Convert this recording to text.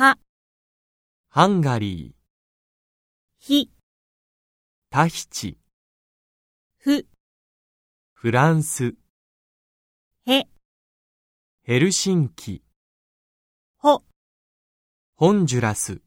は、ハンガリー、ひ、タヒチ、ふ、フランス、へ、ヘルシンキ、ほ。ホンジュラス。